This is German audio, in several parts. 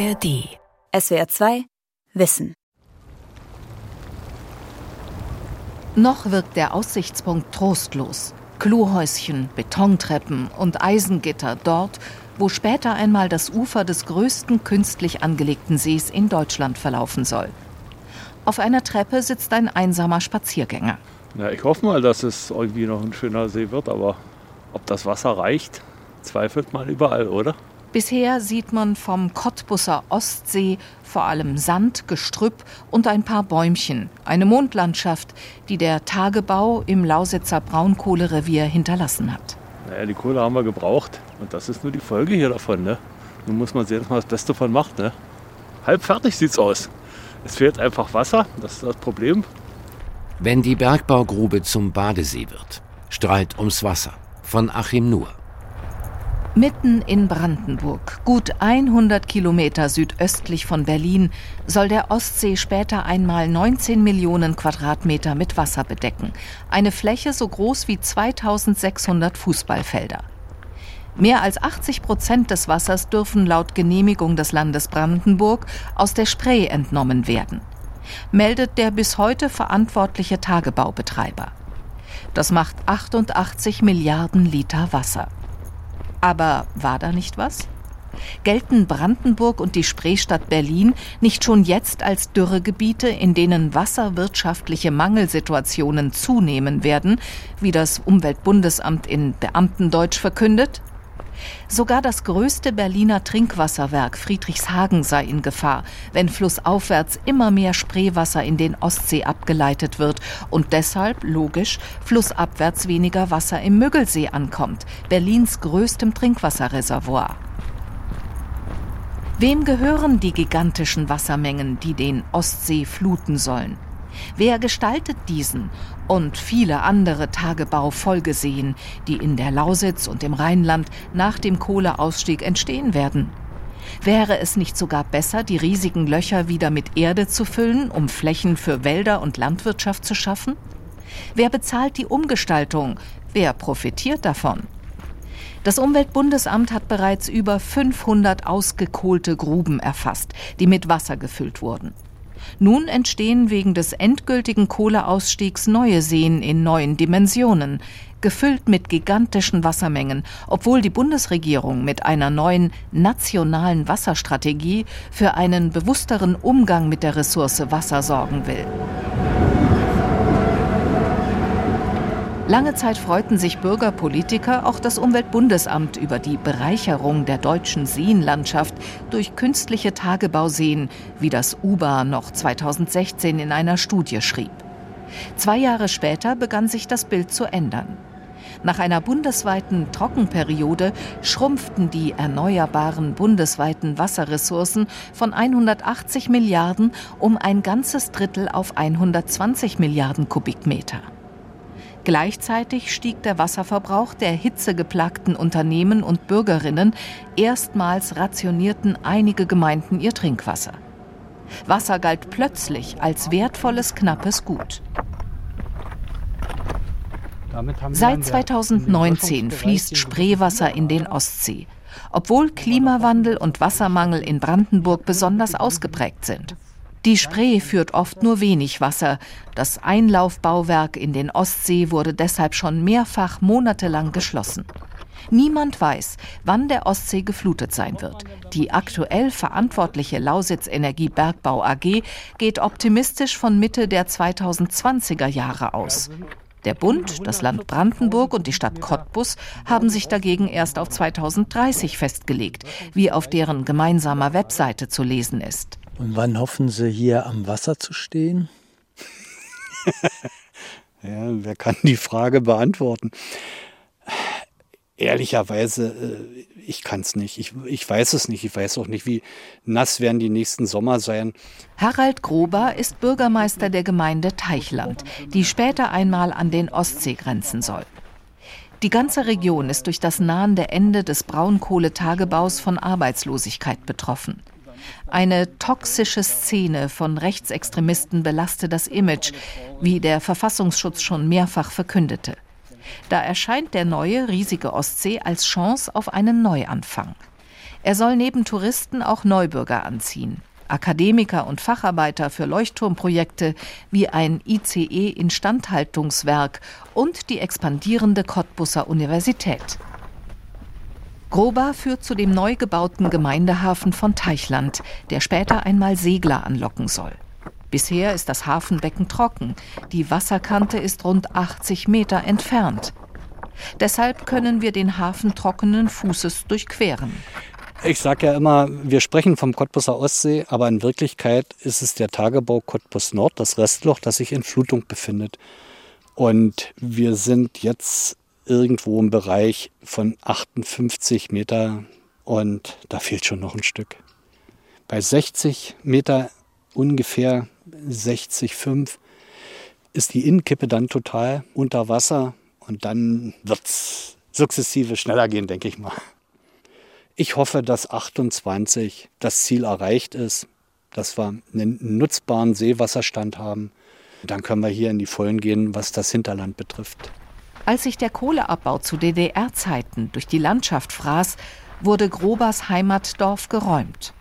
ARD. SWR 2 Wissen. Noch wirkt der Aussichtspunkt trostlos. Klohäuschen, Betontreppen und Eisengitter dort, wo später einmal das Ufer des größten künstlich angelegten Sees in Deutschland verlaufen soll. Auf einer Treppe sitzt ein einsamer Spaziergänger. Ja, ich hoffe mal, dass es irgendwie noch ein schöner See wird, aber ob das Wasser reicht, zweifelt man überall, oder? Bisher sieht man vom Cottbusser Ostsee vor allem Sand, Gestrüpp und ein paar Bäumchen. Eine Mondlandschaft, die der Tagebau im Lausitzer Braunkohlerevier hinterlassen hat. Naja, die Kohle haben wir gebraucht und das ist nur die Folge hier davon. Ne? Nun muss man sehen, dass man das Beste davon macht. Ne? Halb fertig sieht's aus. Es fehlt einfach Wasser, das ist das Problem. Wenn die Bergbaugrube zum Badesee wird, strahlt ums Wasser. Von Achim Nur. Mitten in Brandenburg, gut 100 Kilometer südöstlich von Berlin, soll der Ostsee später einmal 19 Millionen Quadratmeter mit Wasser bedecken. Eine Fläche so groß wie 2600 Fußballfelder. Mehr als 80 Prozent des Wassers dürfen laut Genehmigung des Landes Brandenburg aus der Spree entnommen werden, meldet der bis heute verantwortliche Tagebaubetreiber. Das macht 88 Milliarden Liter Wasser. Aber war da nicht was? Gelten Brandenburg und die Spreestadt Berlin nicht schon jetzt als Dürregebiete, in denen wasserwirtschaftliche Mangelsituationen zunehmen werden, wie das Umweltbundesamt in Beamtendeutsch verkündet? Sogar das größte Berliner Trinkwasserwerk Friedrichshagen sei in Gefahr, wenn flussaufwärts immer mehr Spreewasser in den Ostsee abgeleitet wird und deshalb, logisch, flussabwärts weniger Wasser im Müggelsee ankommt, Berlins größtem Trinkwasserreservoir. Wem gehören die gigantischen Wassermengen, die den Ostsee fluten sollen? Wer gestaltet diesen und viele andere Tagebaufolgeseen, die in der Lausitz und im Rheinland nach dem Kohleausstieg entstehen werden? Wäre es nicht sogar besser, die riesigen Löcher wieder mit Erde zu füllen, um Flächen für Wälder und Landwirtschaft zu schaffen? Wer bezahlt die Umgestaltung? Wer profitiert davon? Das Umweltbundesamt hat bereits über 500 ausgekohlte Gruben erfasst, die mit Wasser gefüllt wurden. Nun entstehen wegen des endgültigen Kohleausstiegs neue Seen in neuen Dimensionen, gefüllt mit gigantischen Wassermengen, obwohl die Bundesregierung mit einer neuen nationalen Wasserstrategie für einen bewussteren Umgang mit der Ressource Wasser sorgen will. Lange Zeit freuten sich Bürger, Politiker, auch das Umweltbundesamt über die Bereicherung der deutschen Seenlandschaft durch künstliche Tagebauseen, wie das UBA noch 2016 in einer Studie schrieb. Zwei Jahre später begann sich das Bild zu ändern. Nach einer bundesweiten Trockenperiode schrumpften die erneuerbaren bundesweiten Wasserressourcen von 180 Milliarden um ein ganzes Drittel auf 120 Milliarden Kubikmeter. Gleichzeitig stieg der Wasserverbrauch der hitzegeplagten Unternehmen und Bürgerinnen. Erstmals rationierten einige Gemeinden ihr Trinkwasser. Wasser galt plötzlich als wertvolles, knappes Gut. Seit 2019 fließt Spreewasser in den Ostsee, obwohl Klimawandel und Wassermangel in Brandenburg besonders ausgeprägt sind. Die Spree führt oft nur wenig Wasser. Das Einlaufbauwerk in den Ostsee wurde deshalb schon mehrfach monatelang geschlossen. Niemand weiß, wann der Ostsee geflutet sein wird. Die aktuell verantwortliche Lausitz Energie Bergbau AG geht optimistisch von Mitte der 2020er Jahre aus. Der Bund, das Land Brandenburg und die Stadt Cottbus haben sich dagegen erst auf 2030 festgelegt, wie auf deren gemeinsamer Webseite zu lesen ist. Und wann hoffen Sie hier am Wasser zu stehen? ja, wer kann die Frage beantworten? Ehrlicherweise, äh, ich kann es nicht. Ich, ich weiß es nicht. Ich weiß auch nicht, wie nass werden die nächsten Sommer sein. Harald Grober ist Bürgermeister der Gemeinde Teichland, die später einmal an den Ostsee grenzen soll. Die ganze Region ist durch das nahende Ende des Braunkohletagebaus von Arbeitslosigkeit betroffen. Eine toxische Szene von Rechtsextremisten belaste das Image, wie der Verfassungsschutz schon mehrfach verkündete. Da erscheint der neue riesige Ostsee als Chance auf einen Neuanfang. Er soll neben Touristen auch Neubürger anziehen. Akademiker und Facharbeiter für Leuchtturmprojekte wie ein ICE-Instandhaltungswerk und die expandierende Cottbusser Universität. Groba führt zu dem neu gebauten Gemeindehafen von Teichland, der später einmal Segler anlocken soll. Bisher ist das Hafenbecken trocken. Die Wasserkante ist rund 80 Meter entfernt. Deshalb können wir den Hafen trockenen Fußes durchqueren. Ich sage ja immer, wir sprechen vom Cottbuser Ostsee, aber in Wirklichkeit ist es der Tagebau Cottbus Nord, das Restloch, das sich in Flutung befindet. Und wir sind jetzt irgendwo im Bereich von 58 Meter und da fehlt schon noch ein Stück. Bei 60 Meter ungefähr 60,5 ist die Innenkippe dann total unter Wasser und dann wird es sukzessive schneller gehen, denke ich mal. Ich hoffe, dass 28 das Ziel erreicht ist, dass wir einen nutzbaren Seewasserstand haben. Dann können wir hier in die Vollen gehen, was das Hinterland betrifft. Als sich der Kohleabbau zu DDR-Zeiten durch die Landschaft fraß, wurde Grobers Heimatdorf geräumt.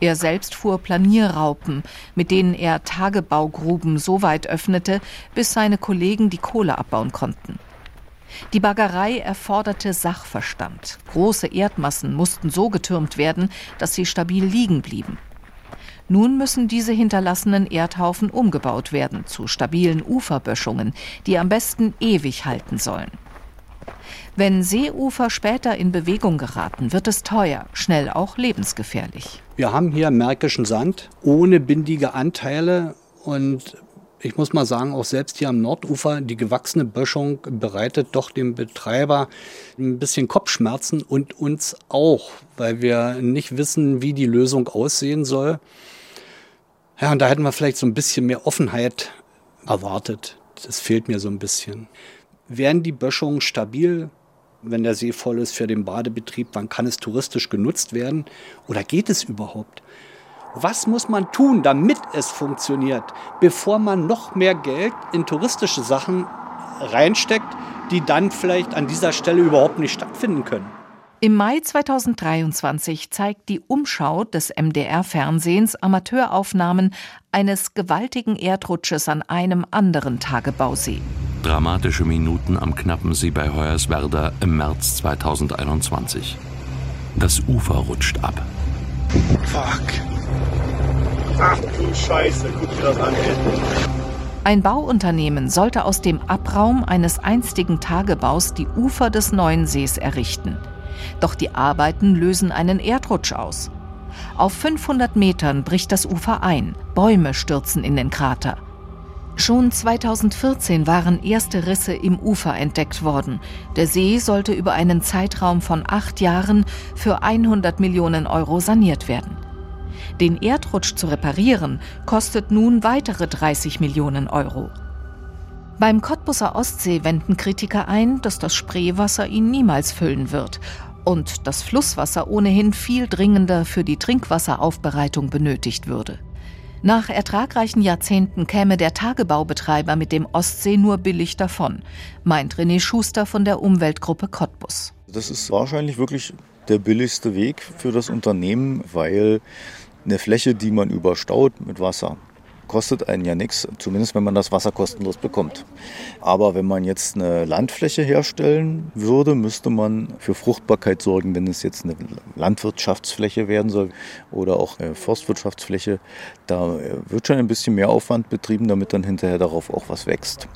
Er selbst fuhr Planierraupen, mit denen er Tagebaugruben so weit öffnete, bis seine Kollegen die Kohle abbauen konnten. Die Baggerei erforderte Sachverstand. Große Erdmassen mussten so getürmt werden, dass sie stabil liegen blieben. Nun müssen diese hinterlassenen Erdhaufen umgebaut werden zu stabilen Uferböschungen, die am besten ewig halten sollen. Wenn Seeufer später in Bewegung geraten, wird es teuer, schnell auch lebensgefährlich. Wir haben hier märkischen Sand ohne bindige Anteile und ich muss mal sagen, auch selbst hier am Nordufer, die gewachsene Böschung bereitet doch dem Betreiber ein bisschen Kopfschmerzen und uns auch, weil wir nicht wissen, wie die Lösung aussehen soll. Ja, und da hätten wir vielleicht so ein bisschen mehr Offenheit erwartet. Das fehlt mir so ein bisschen. Wären die Böschungen stabil, wenn der See voll ist für den Badebetrieb, wann kann es touristisch genutzt werden? Oder geht es überhaupt? Was muss man tun, damit es funktioniert, bevor man noch mehr Geld in touristische Sachen reinsteckt, die dann vielleicht an dieser Stelle überhaupt nicht stattfinden können? Im Mai 2023 zeigt die Umschau des MDR-Fernsehens Amateuraufnahmen eines gewaltigen Erdrutsches an einem anderen Tagebausee. Dramatische Minuten am Knappensee bei Hoyerswerda im März 2021. Das Ufer rutscht ab. Fuck. Ach du Scheiße, guck dir das an, ey. Ein Bauunternehmen sollte aus dem Abraum eines einstigen Tagebaus die Ufer des neuen Sees errichten. Doch die Arbeiten lösen einen Erdrutsch aus. Auf 500 Metern bricht das Ufer ein, Bäume stürzen in den Krater. Schon 2014 waren erste Risse im Ufer entdeckt worden. Der See sollte über einen Zeitraum von acht Jahren für 100 Millionen Euro saniert werden. Den Erdrutsch zu reparieren, kostet nun weitere 30 Millionen Euro. Beim Cottbusser Ostsee wenden Kritiker ein, dass das Spreewasser ihn niemals füllen wird und das Flusswasser ohnehin viel dringender für die Trinkwasseraufbereitung benötigt würde. Nach ertragreichen Jahrzehnten käme der Tagebaubetreiber mit dem Ostsee nur billig davon, meint René Schuster von der Umweltgruppe Cottbus. Das ist wahrscheinlich wirklich der billigste Weg für das Unternehmen, weil eine Fläche, die man überstaut mit Wasser, kostet einen ja nichts, zumindest wenn man das Wasser kostenlos bekommt. Aber wenn man jetzt eine Landfläche herstellen würde, müsste man für Fruchtbarkeit sorgen, wenn es jetzt eine Landwirtschaftsfläche werden soll oder auch eine Forstwirtschaftsfläche. Da wird schon ein bisschen mehr Aufwand betrieben, damit dann hinterher darauf auch was wächst.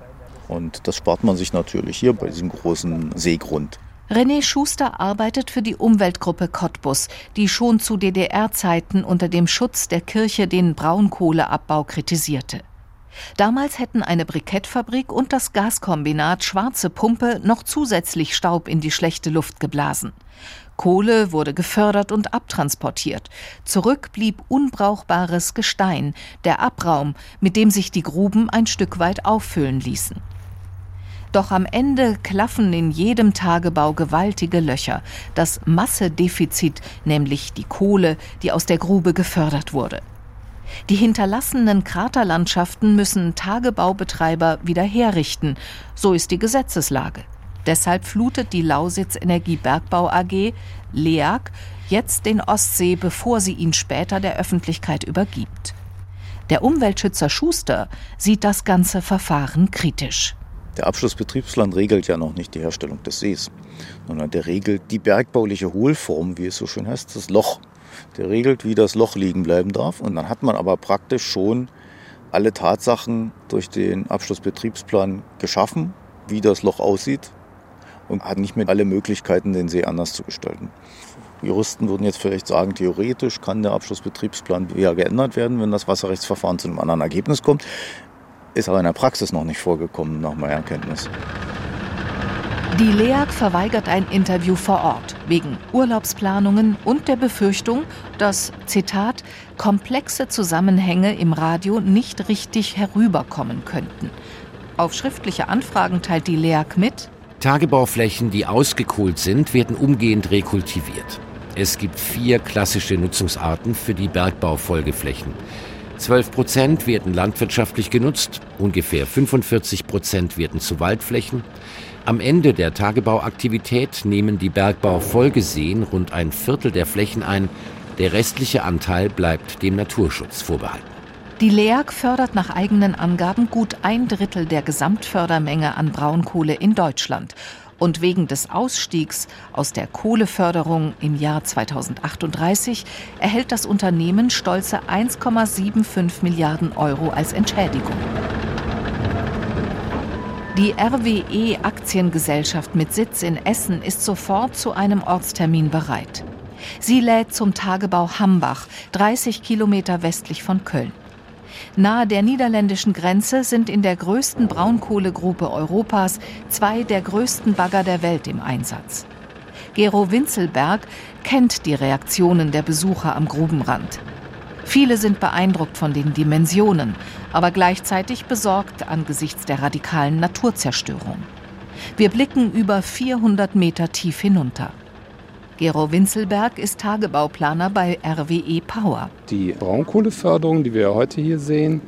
Und das spart man sich natürlich hier bei diesem großen Seegrund. René Schuster arbeitet für die Umweltgruppe Cottbus, die schon zu DDR-Zeiten unter dem Schutz der Kirche den Braunkohleabbau kritisierte. Damals hätten eine Brikettfabrik und das Gaskombinat Schwarze Pumpe noch zusätzlich Staub in die schlechte Luft geblasen. Kohle wurde gefördert und abtransportiert. Zurück blieb unbrauchbares Gestein, der Abraum, mit dem sich die Gruben ein Stück weit auffüllen ließen. Doch am Ende klaffen in jedem Tagebau gewaltige Löcher. Das Massedefizit, nämlich die Kohle, die aus der Grube gefördert wurde. Die hinterlassenen Kraterlandschaften müssen Tagebaubetreiber wieder herrichten. So ist die Gesetzeslage. Deshalb flutet die Lausitz Energiebergbau AG, LEAG, jetzt den Ostsee, bevor sie ihn später der Öffentlichkeit übergibt. Der Umweltschützer Schuster sieht das ganze Verfahren kritisch. Der Abschlussbetriebsplan regelt ja noch nicht die Herstellung des Sees, sondern der regelt die bergbauliche Hohlform, wie es so schön heißt, das Loch. Der regelt, wie das Loch liegen bleiben darf. Und dann hat man aber praktisch schon alle Tatsachen durch den Abschlussbetriebsplan geschaffen, wie das Loch aussieht und hat nicht mehr alle Möglichkeiten, den See anders zu gestalten. Juristen würden jetzt vielleicht sagen, theoretisch kann der Abschlussbetriebsplan wieder geändert werden, wenn das Wasserrechtsverfahren zu einem anderen Ergebnis kommt. Ist aber in der Praxis noch nicht vorgekommen, nach meiner Kenntnis. Die LEAG verweigert ein Interview vor Ort wegen Urlaubsplanungen und der Befürchtung, dass, Zitat, komplexe Zusammenhänge im Radio nicht richtig herüberkommen könnten. Auf schriftliche Anfragen teilt die LEAG mit, Tagebauflächen, die ausgekohlt sind, werden umgehend rekultiviert. Es gibt vier klassische Nutzungsarten für die Bergbaufolgeflächen. 12 Prozent werden landwirtschaftlich genutzt, ungefähr 45 Prozent werden zu Waldflächen. Am Ende der Tagebauaktivität nehmen die Bergbaufolgeseen rund ein Viertel der Flächen ein. Der restliche Anteil bleibt dem Naturschutz vorbehalten. Die LEAG fördert nach eigenen Angaben gut ein Drittel der Gesamtfördermenge an Braunkohle in Deutschland. Und wegen des Ausstiegs aus der Kohleförderung im Jahr 2038 erhält das Unternehmen stolze 1,75 Milliarden Euro als Entschädigung. Die RWE Aktiengesellschaft mit Sitz in Essen ist sofort zu einem Ortstermin bereit. Sie lädt zum Tagebau Hambach, 30 Kilometer westlich von Köln. Nahe der niederländischen Grenze sind in der größten Braunkohlegruppe Europas zwei der größten Bagger der Welt im Einsatz. Gero Winzelberg kennt die Reaktionen der Besucher am Grubenrand. Viele sind beeindruckt von den Dimensionen, aber gleichzeitig besorgt angesichts der radikalen Naturzerstörung. Wir blicken über 400 Meter tief hinunter. Gero Winzelberg ist Tagebauplaner bei RWE Power. Die Braunkohleförderung, die wir heute hier sehen,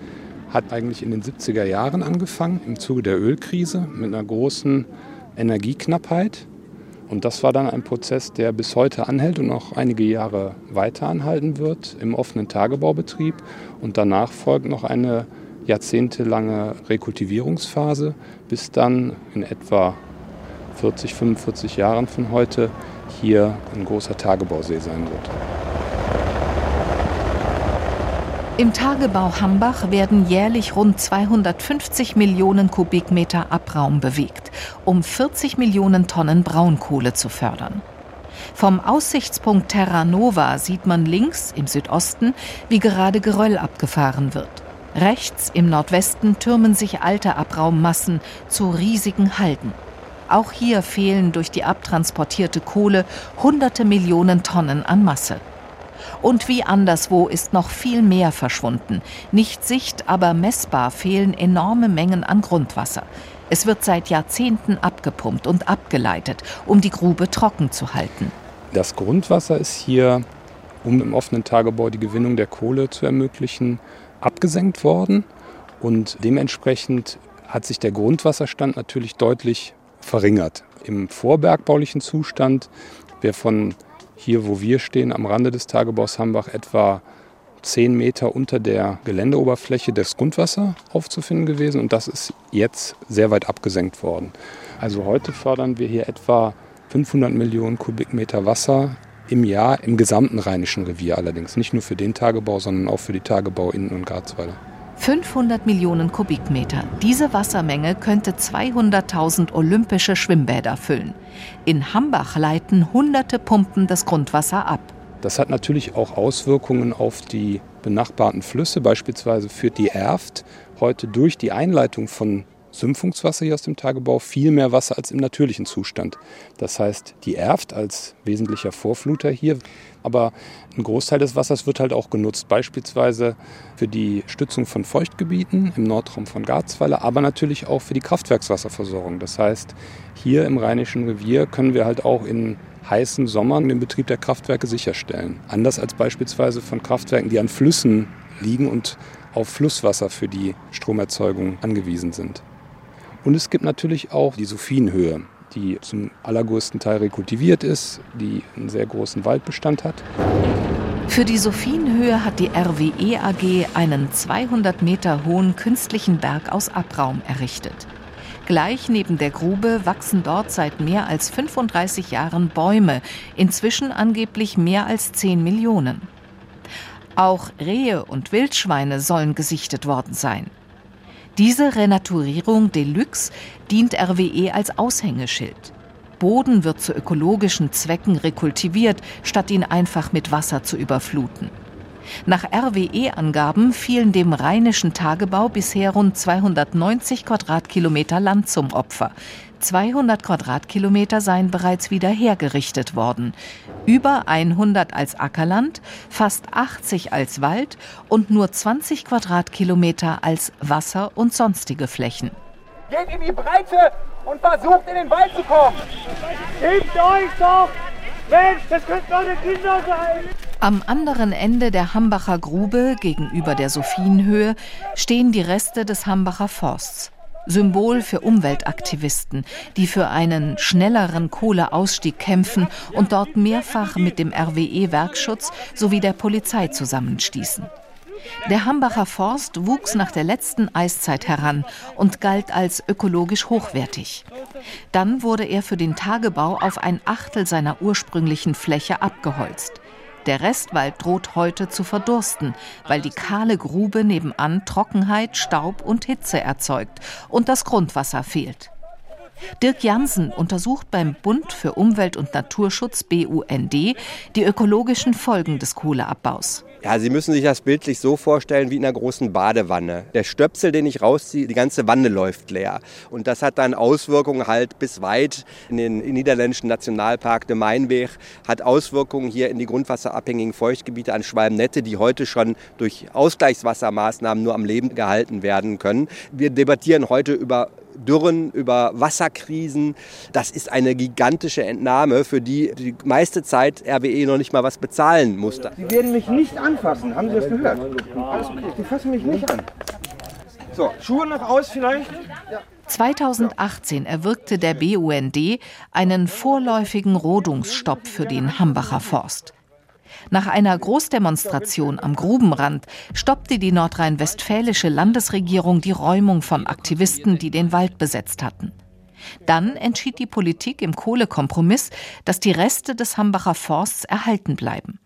hat eigentlich in den 70er Jahren angefangen, im Zuge der Ölkrise mit einer großen Energieknappheit. Und das war dann ein Prozess, der bis heute anhält und noch einige Jahre weiter anhalten wird im offenen Tagebaubetrieb. Und danach folgt noch eine jahrzehntelange Rekultivierungsphase, bis dann in etwa 40, 45 Jahren von heute hier ein großer Tagebausee sein wird. Im Tagebau Hambach werden jährlich rund 250 Millionen Kubikmeter Abraum bewegt, um 40 Millionen Tonnen Braunkohle zu fördern. Vom Aussichtspunkt Terra Nova sieht man links im Südosten, wie gerade Geröll abgefahren wird. Rechts im Nordwesten türmen sich alte Abraummassen zu riesigen Halden. Auch hier fehlen durch die abtransportierte Kohle hunderte Millionen Tonnen an Masse. Und wie anderswo ist noch viel mehr verschwunden. Nicht sicht, aber messbar fehlen enorme Mengen an Grundwasser. Es wird seit Jahrzehnten abgepumpt und abgeleitet, um die Grube trocken zu halten. Das Grundwasser ist hier, um im offenen Tagebau die Gewinnung der Kohle zu ermöglichen, abgesenkt worden. Und dementsprechend hat sich der Grundwasserstand natürlich deutlich verringert. Im vorbergbaulichen Zustand wäre von hier, wo wir stehen, am Rande des Tagebaus Hambach etwa 10 Meter unter der Geländeoberfläche das Grundwasser aufzufinden gewesen und das ist jetzt sehr weit abgesenkt worden. Also heute fördern wir hier etwa 500 Millionen Kubikmeter Wasser im Jahr im gesamten Rheinischen Revier allerdings. Nicht nur für den Tagebau, sondern auch für die Tagebau Innen- und Garzweiler. 500 Millionen Kubikmeter. Diese Wassermenge könnte 200.000 olympische Schwimmbäder füllen. In Hambach leiten hunderte Pumpen das Grundwasser ab. Das hat natürlich auch Auswirkungen auf die benachbarten Flüsse. Beispielsweise führt die Erft heute durch die Einleitung von Sümpfungswasser hier aus dem Tagebau viel mehr Wasser als im natürlichen Zustand. Das heißt, die Erft als wesentlicher Vorfluter hier aber ein Großteil des Wassers wird halt auch genutzt, beispielsweise für die Stützung von Feuchtgebieten im Nordraum von Garzweiler, aber natürlich auch für die Kraftwerkswasserversorgung. Das heißt, hier im Rheinischen Revier können wir halt auch in heißen Sommern den Betrieb der Kraftwerke sicherstellen. Anders als beispielsweise von Kraftwerken, die an Flüssen liegen und auf Flusswasser für die Stromerzeugung angewiesen sind. Und es gibt natürlich auch die Sophienhöhe. die zum allergrößten Teil rekultiviert ist, die einen sehr großen Waldbestand hat. Für die Sophienhöhe hat die RWE AG einen 200 Meter hohen künstlichen Berg aus Abraum errichtet. Gleich neben der Grube wachsen dort seit mehr als 35 Jahren Bäume, inzwischen angeblich mehr als 10 Millionen. Auch Rehe und Wildschweine sollen gesichtet worden sein. Diese Renaturierung Deluxe dient RWE als Aushängeschild. Boden wird zu ökologischen Zwecken rekultiviert, statt ihn einfach mit Wasser zu überfluten. Nach RWE-Angaben fielen dem rheinischen Tagebau bisher rund 290 Quadratkilometer Land zum Opfer. 200 Quadratkilometer seien bereits wieder hergerichtet worden. Über 100 als Ackerland, fast 80 als Wald und nur 20 Quadratkilometer als Wasser und sonstige Flächen. Geht in die Breite und versucht in den Wald zu kommen. Hebt euch doch! Mensch, das könnten eure Kinder sein! Am anderen Ende der Hambacher Grube, gegenüber der Sophienhöhe, stehen die Reste des Hambacher Forsts. Symbol für Umweltaktivisten, die für einen schnelleren Kohleausstieg kämpfen und dort mehrfach mit dem RWE-Werkschutz sowie der Polizei zusammenstießen. Der Hambacher Forst wuchs nach der letzten Eiszeit heran und galt als ökologisch hochwertig. Dann wurde er für den Tagebau auf ein Achtel seiner ursprünglichen Fläche abgeholzt. Der Restwald droht heute zu verdursten, weil die kahle Grube nebenan Trockenheit, Staub und Hitze erzeugt und das Grundwasser fehlt. Dirk Jansen untersucht beim Bund für Umwelt und Naturschutz BUND die ökologischen Folgen des Kohleabbaus. Ja, Sie müssen sich das bildlich so vorstellen wie in einer großen Badewanne. Der Stöpsel, den ich rausziehe, die ganze Wanne läuft leer. Und das hat dann Auswirkungen halt bis weit in den niederländischen Nationalpark de Mainweg, hat Auswirkungen hier in die grundwasserabhängigen Feuchtgebiete an Schwalmnette, die heute schon durch Ausgleichswassermaßnahmen nur am Leben gehalten werden können. Wir debattieren heute über Dürren, über Wasserkrisen. Das ist eine gigantische Entnahme, für die die meiste Zeit RWE noch nicht mal was bezahlen musste. Sie werden mich nicht anfassen, haben Sie das gehört? Alles okay, Sie fassen mich nicht an. So, Schuhe noch aus vielleicht? 2018 erwirkte der BUND einen vorläufigen Rodungsstopp für den Hambacher Forst. Nach einer Großdemonstration am Grubenrand stoppte die nordrhein-westfälische Landesregierung die Räumung von Aktivisten, die den Wald besetzt hatten. Dann entschied die Politik im Kohlekompromiss, dass die Reste des Hambacher Forsts erhalten bleiben.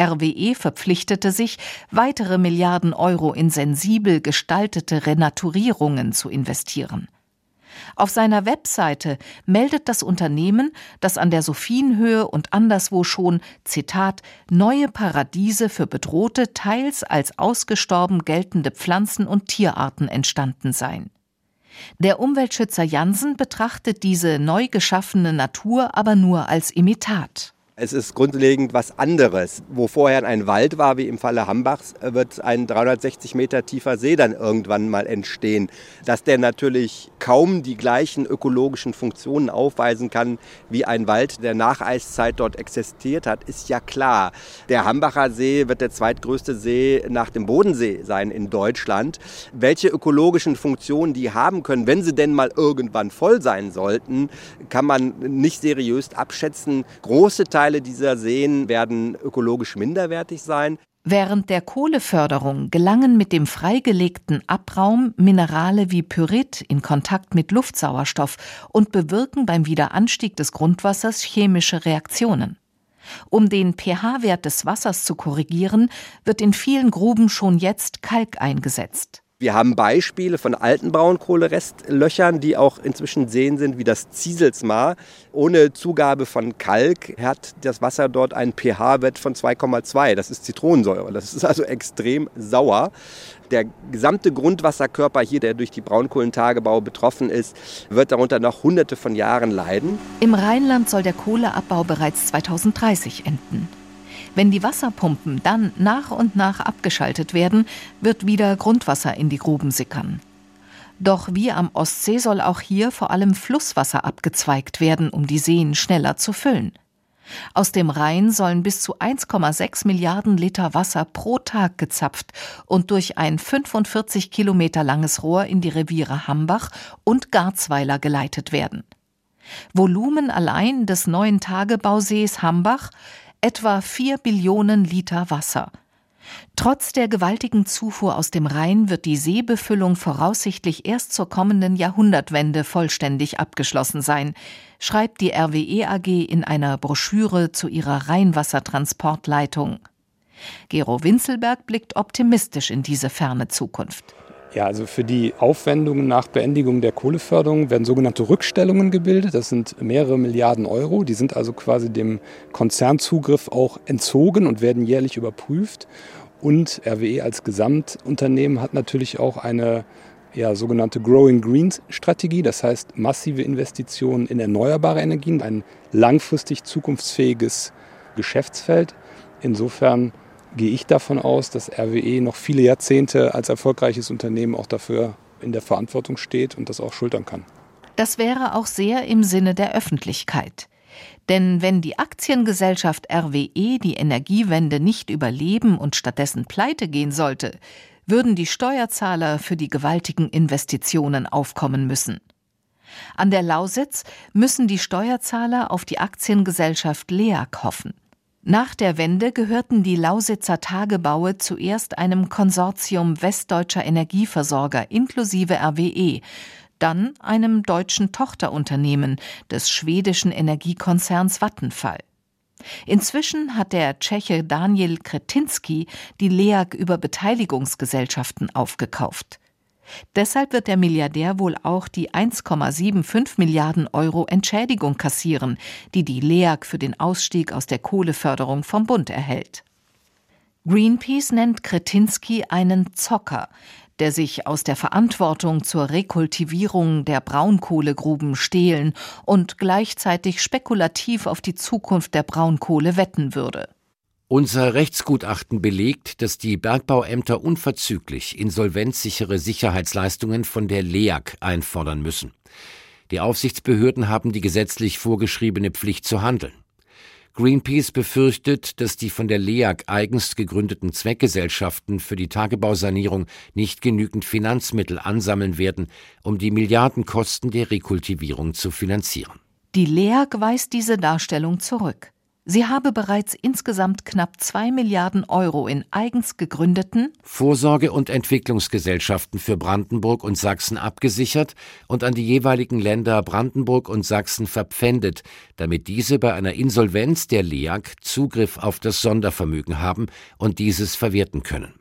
RWE verpflichtete sich, weitere Milliarden Euro in sensibel gestaltete Renaturierungen zu investieren. Auf seiner Webseite meldet das Unternehmen, dass an der Sophienhöhe und anderswo schon, Zitat, neue Paradiese für bedrohte, teils als ausgestorben geltende Pflanzen und Tierarten entstanden seien. Der Umweltschützer Jansen betrachtet diese neu geschaffene Natur aber nur als Imitat. Es ist grundlegend was anderes. Wo vorher ein Wald war, wie im Falle Hambachs, wird ein 360 Meter tiefer See dann irgendwann mal entstehen. Dass der natürlich kaum die gleichen ökologischen Funktionen aufweisen kann, wie ein Wald, der nach Eiszeit dort existiert hat, ist ja klar. Der Hambacher See wird der zweitgrößte See nach dem Bodensee sein in Deutschland. Welche ökologischen Funktionen die haben können, wenn sie denn mal irgendwann voll sein sollten, kann man nicht seriös abschätzen. Große Teile Teile dieser Seen werden ökologisch minderwertig sein. Während der Kohleförderung gelangen mit dem freigelegten Abraum Minerale wie Pyrit in Kontakt mit Luftsauerstoff und bewirken beim Wiederanstieg des Grundwassers chemische Reaktionen. Um den pH-Wert des Wassers zu korrigieren, wird in vielen Gruben schon jetzt Kalk eingesetzt. Wir haben Beispiele von alten Braunkohlerestlöchern, die auch inzwischen sehen sind, wie das Zieselsmar. Ohne Zugabe von Kalk hat das Wasser dort einen pH-Wert von 2,2. Das ist Zitronensäure. Das ist also extrem sauer. Der gesamte Grundwasserkörper hier, der durch die Braunkohlentagebau betroffen ist, wird darunter noch hunderte von Jahren leiden. Im Rheinland soll der Kohleabbau bereits 2030 enden. Wenn die Wasserpumpen dann nach und nach abgeschaltet werden, wird wieder Grundwasser in die Gruben sickern. Doch wie am Ostsee soll auch hier vor allem Flusswasser abgezweigt werden, um die Seen schneller zu füllen. Aus dem Rhein sollen bis zu 1,6 Milliarden Liter Wasser pro Tag gezapft und durch ein 45 Kilometer langes Rohr in die Reviere Hambach und Garzweiler geleitet werden. Volumen allein des neuen Tagebausees Hambach etwa 4 Billionen Liter Wasser. Trotz der gewaltigen Zufuhr aus dem Rhein wird die Seebefüllung voraussichtlich erst zur kommenden Jahrhundertwende vollständig abgeschlossen sein, schreibt die RWE AG in einer Broschüre zu ihrer Rheinwassertransportleitung. Gero Winzelberg blickt optimistisch in diese ferne Zukunft. Ja, also für die Aufwendungen nach Beendigung der Kohleförderung werden sogenannte Rückstellungen gebildet. Das sind mehrere Milliarden Euro. Die sind also quasi dem Konzernzugriff auch entzogen und werden jährlich überprüft. Und RWE als Gesamtunternehmen hat natürlich auch eine ja, sogenannte Growing Green Strategie, das heißt massive Investitionen in erneuerbare Energien, ein langfristig zukunftsfähiges Geschäftsfeld. Insofern gehe ich davon aus, dass RWE noch viele Jahrzehnte als erfolgreiches Unternehmen auch dafür in der Verantwortung steht und das auch schultern kann. Das wäre auch sehr im Sinne der Öffentlichkeit. Denn wenn die Aktiengesellschaft RWE die Energiewende nicht überleben und stattdessen pleite gehen sollte, würden die Steuerzahler für die gewaltigen Investitionen aufkommen müssen. An der Lausitz müssen die Steuerzahler auf die Aktiengesellschaft LEAG hoffen. Nach der Wende gehörten die Lausitzer Tagebaue zuerst einem Konsortium westdeutscher Energieversorger inklusive RWE, dann einem deutschen Tochterunternehmen des schwedischen Energiekonzerns Vattenfall. Inzwischen hat der Tscheche Daniel Kretinski die LEAG über Beteiligungsgesellschaften aufgekauft. Deshalb wird der Milliardär wohl auch die 1,75 Milliarden Euro Entschädigung kassieren, die die LEAG für den Ausstieg aus der Kohleförderung vom Bund erhält. Greenpeace nennt Kretinsky einen Zocker, der sich aus der Verantwortung zur Rekultivierung der Braunkohlegruben stehlen und gleichzeitig spekulativ auf die Zukunft der Braunkohle wetten würde. Unser Rechtsgutachten belegt, dass die Bergbauämter unverzüglich insolvenzsichere Sicherheitsleistungen von der LEAG einfordern müssen. Die Aufsichtsbehörden haben die gesetzlich vorgeschriebene Pflicht zu handeln. Greenpeace befürchtet, dass die von der LEAG eigens gegründeten Zweckgesellschaften für die Tagebausanierung nicht genügend Finanzmittel ansammeln werden, um die Milliardenkosten der Rekultivierung zu finanzieren. Die LEAG weist diese Darstellung zurück. Sie habe bereits insgesamt knapp zwei Milliarden Euro in eigens gegründeten Vorsorge- und Entwicklungsgesellschaften für Brandenburg und Sachsen abgesichert und an die jeweiligen Länder Brandenburg und Sachsen verpfändet, damit diese bei einer Insolvenz der LEAG Zugriff auf das Sondervermögen haben und dieses verwerten können.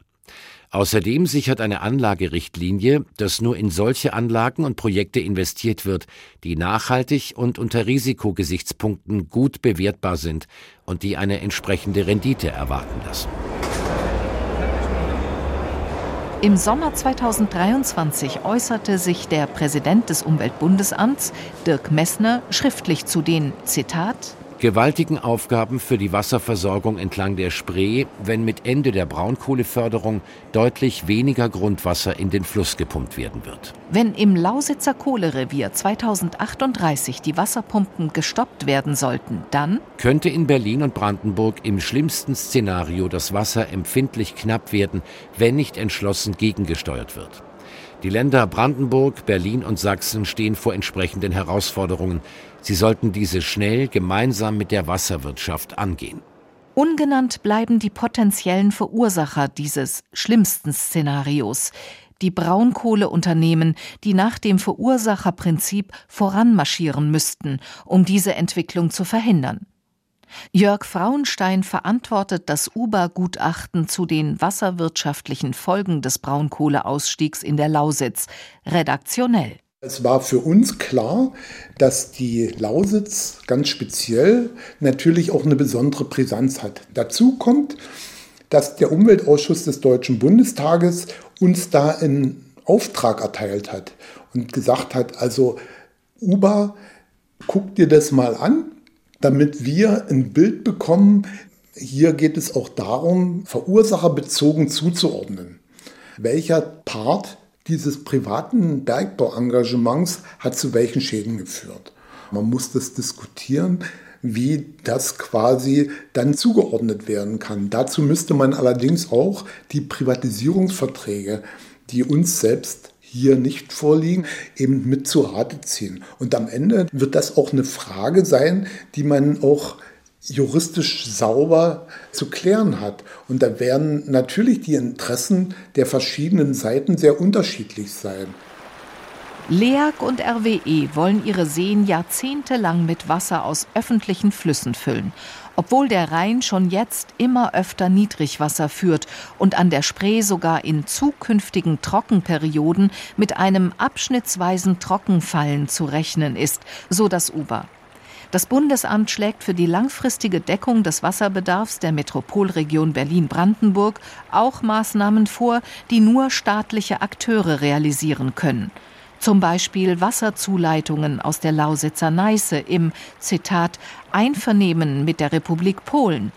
Außerdem sichert eine Anlagerichtlinie, dass nur in solche Anlagen und Projekte investiert wird, die nachhaltig und unter Risikogesichtspunkten gut bewertbar sind und die eine entsprechende Rendite erwarten lassen. Im Sommer 2023 äußerte sich der Präsident des Umweltbundesamts, Dirk Messner, schriftlich zu den Zitat gewaltigen Aufgaben für die Wasserversorgung entlang der Spree, wenn mit Ende der Braunkohleförderung deutlich weniger Grundwasser in den Fluss gepumpt werden wird. Wenn im Lausitzer Kohlerevier 2038 die Wasserpumpen gestoppt werden sollten, dann könnte in Berlin und Brandenburg im schlimmsten Szenario das Wasser empfindlich knapp werden, wenn nicht entschlossen gegengesteuert wird. Die Länder Brandenburg, Berlin und Sachsen stehen vor entsprechenden Herausforderungen. Sie sollten diese schnell gemeinsam mit der Wasserwirtschaft angehen. Ungenannt bleiben die potenziellen Verursacher dieses schlimmsten Szenarios, die Braunkohleunternehmen, die nach dem Verursacherprinzip voranmarschieren müssten, um diese Entwicklung zu verhindern. Jörg Frauenstein verantwortet das UBA-Gutachten zu den wasserwirtschaftlichen Folgen des Braunkohleausstiegs in der Lausitz redaktionell. Es war für uns klar, dass die Lausitz ganz speziell natürlich auch eine besondere Brisanz hat. Dazu kommt, dass der Umweltausschuss des Deutschen Bundestages uns da einen Auftrag erteilt hat und gesagt hat, also UBA, guck dir das mal an, damit wir ein Bild bekommen. Hier geht es auch darum, verursacherbezogen zuzuordnen. Welcher Part dieses privaten Bergbauengagements hat zu welchen Schäden geführt? Man muss das diskutieren, wie das quasi dann zugeordnet werden kann. Dazu müsste man allerdings auch die Privatisierungsverträge, die uns selbst hier nicht vorliegen, eben mit zu Rate ziehen. Und am Ende wird das auch eine Frage sein, die man auch juristisch sauber zu klären hat. Und da werden natürlich die Interessen der verschiedenen Seiten sehr unterschiedlich sein. LEAG und RWE wollen ihre Seen jahrzehntelang mit Wasser aus öffentlichen Flüssen füllen, obwohl der Rhein schon jetzt immer öfter Niedrigwasser führt und an der Spree sogar in zukünftigen Trockenperioden mit einem abschnittsweisen Trockenfallen zu rechnen ist, so das UBA. Das Bundesamt schlägt für die langfristige Deckung des Wasserbedarfs der Metropolregion Berlin-Brandenburg auch Maßnahmen vor, die nur staatliche Akteure realisieren können. Zum Beispiel Wasserzuleitungen aus der Lausitzer Neiße im Zitat Einvernehmen mit der Republik Polen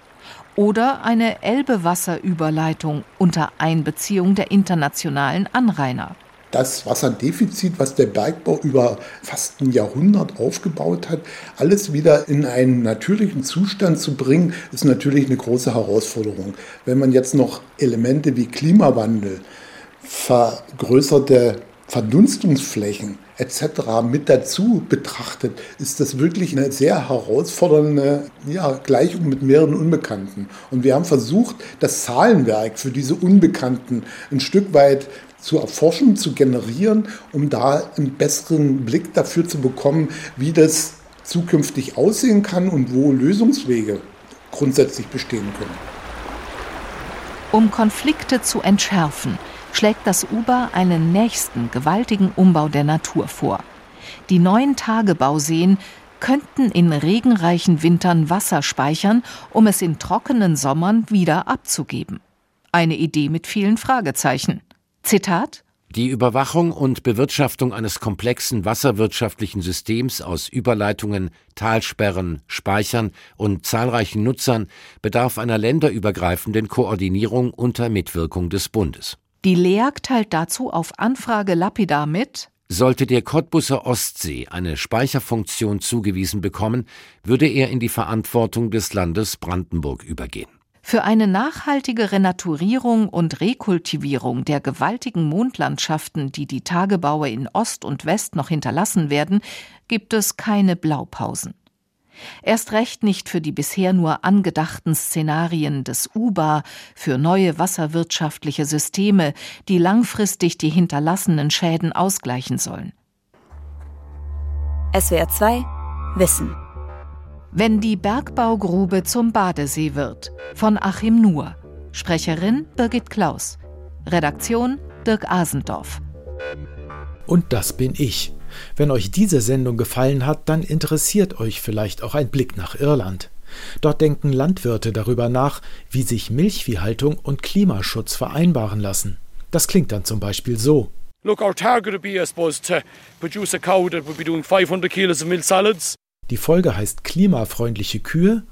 oder eine Elbe-Wasserüberleitung unter Einbeziehung der internationalen Anrainer das Wasserdefizit, was der Bergbau über fast ein Jahrhundert aufgebaut hat, alles wieder in einen natürlichen Zustand zu bringen, ist natürlich eine große Herausforderung. Wenn man jetzt noch Elemente wie Klimawandel, vergrößerte Verdunstungsflächen etc. mit dazu betrachtet, ist das wirklich eine sehr herausfordernde ja, Gleichung mit mehreren Unbekannten. Und wir haben versucht, das Zahlenwerk für diese Unbekannten ein Stück weit zu erforschen, zu generieren, um da einen besseren Blick dafür zu bekommen, wie das zukünftig aussehen kann und wo Lösungswege grundsätzlich bestehen können. Um Konflikte zu entschärfen, schlägt das UBA einen nächsten gewaltigen Umbau der Natur vor. Die neuen Tagebauseen könnten in regenreichen Wintern Wasser speichern, um es in trockenen Sommern wieder abzugeben. Eine Idee mit vielen Fragezeichen. Zitat die Überwachung und Bewirtschaftung eines komplexen wasserwirtschaftlichen Systems aus Überleitungen, Talsperren, Speichern und zahlreichen Nutzern bedarf einer länderübergreifenden Koordinierung unter Mitwirkung des Bundes. Die LEAG teilt dazu auf Anfrage lapidar mit, sollte der Cottbusser Ostsee eine Speicherfunktion zugewiesen bekommen, würde er in die Verantwortung des Landes Brandenburg übergehen. Für eine nachhaltige Renaturierung und Rekultivierung der gewaltigen Mondlandschaften, die die Tagebaue in Ost und West noch hinterlassen werden, gibt es keine Blaupausen. Erst recht nicht für die bisher nur angedachten Szenarien des UBA für neue wasserwirtschaftliche Systeme, die langfristig die hinterlassenen Schäden ausgleichen sollen. SWR 2 Wissen wenn die Bergbaugrube zum Badesee wird. Von Achim Nuhr. Sprecherin Birgit Klaus. Redaktion Dirk Asendorf. Und das bin ich. Wenn euch diese Sendung gefallen hat, dann interessiert euch vielleicht auch ein Blick nach Irland. Dort denken Landwirte darüber nach, wie sich Milchviehhaltung und Klimaschutz vereinbaren lassen. Das klingt dann zum Beispiel so. Look, our target would be, I suppose, to produce a cow that would be doing 500 kilos of milk solids. Die Folge heißt Klimafreundliche Kühe,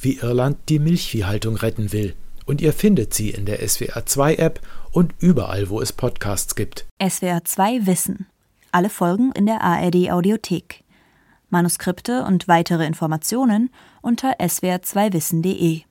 wie Irland die Milchviehhaltung retten will. Und ihr findet sie in der SWR 2 App und überall, wo es Podcasts gibt. SWR 2 Wissen. Alle Folgen in der ARD Audiothek. Manuskripte und weitere Informationen unter swr2wissen.de.